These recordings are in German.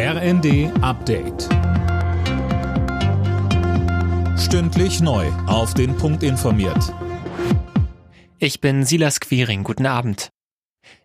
RND Update. Stündlich neu. Auf den Punkt informiert. Ich bin Silas Quiring. Guten Abend.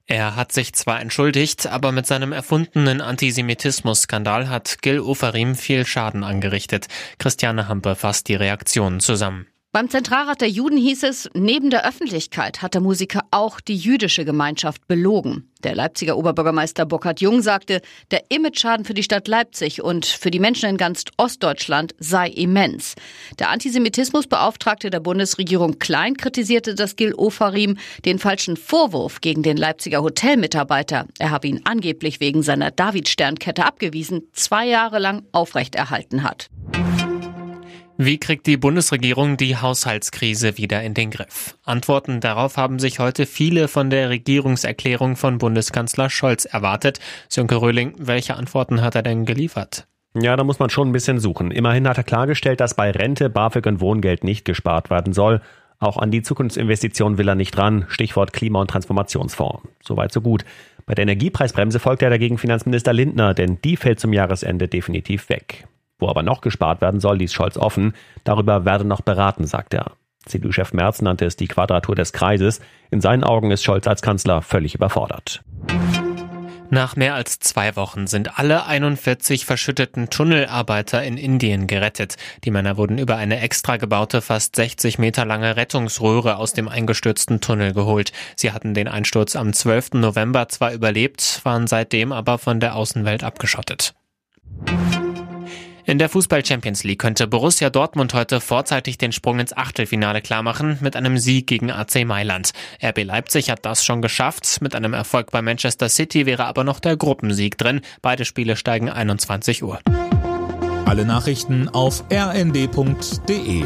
Er hat sich zwar entschuldigt, aber mit seinem erfundenen Antisemitismus-Skandal hat Gil Oferim viel Schaden angerichtet. Christiane Hampe fasst die Reaktionen zusammen. Beim Zentralrat der Juden hieß es, neben der Öffentlichkeit hat der Musiker auch die jüdische Gemeinschaft belogen. Der Leipziger Oberbürgermeister Burkhard Jung sagte, der Imageschaden für die Stadt Leipzig und für die Menschen in ganz Ostdeutschland sei immens. Der Antisemitismusbeauftragte der Bundesregierung Klein kritisierte das Gil Ofarim den falschen Vorwurf gegen den Leipziger Hotelmitarbeiter. Er habe ihn angeblich wegen seiner Davidsternkette abgewiesen, zwei Jahre lang aufrechterhalten hat. Wie kriegt die Bundesregierung die Haushaltskrise wieder in den Griff? Antworten darauf haben sich heute viele von der Regierungserklärung von Bundeskanzler Scholz erwartet. Sönke Röhling, welche Antworten hat er denn geliefert? Ja, da muss man schon ein bisschen suchen. Immerhin hat er klargestellt, dass bei Rente, BAföG und Wohngeld nicht gespart werden soll. Auch an die Zukunftsinvestitionen will er nicht ran. Stichwort Klima- und Transformationsfonds. Soweit so gut. Bei der Energiepreisbremse folgt er dagegen Finanzminister Lindner, denn die fällt zum Jahresende definitiv weg. Wo aber noch gespart werden soll, ließ Scholz offen. Darüber werde noch beraten, sagt er. CDU-Chef Merz nannte es die Quadratur des Kreises. In seinen Augen ist Scholz als Kanzler völlig überfordert. Nach mehr als zwei Wochen sind alle 41 verschütteten Tunnelarbeiter in Indien gerettet. Die Männer wurden über eine extra gebaute, fast 60 Meter lange Rettungsröhre aus dem eingestürzten Tunnel geholt. Sie hatten den Einsturz am 12. November zwar überlebt, waren seitdem aber von der Außenwelt abgeschottet. In der Fußball Champions League könnte Borussia Dortmund heute vorzeitig den Sprung ins Achtelfinale klarmachen mit einem Sieg gegen AC Mailand. RB Leipzig hat das schon geschafft. Mit einem Erfolg bei Manchester City wäre aber noch der Gruppensieg drin. Beide Spiele steigen 21 Uhr. Alle Nachrichten auf rnd.de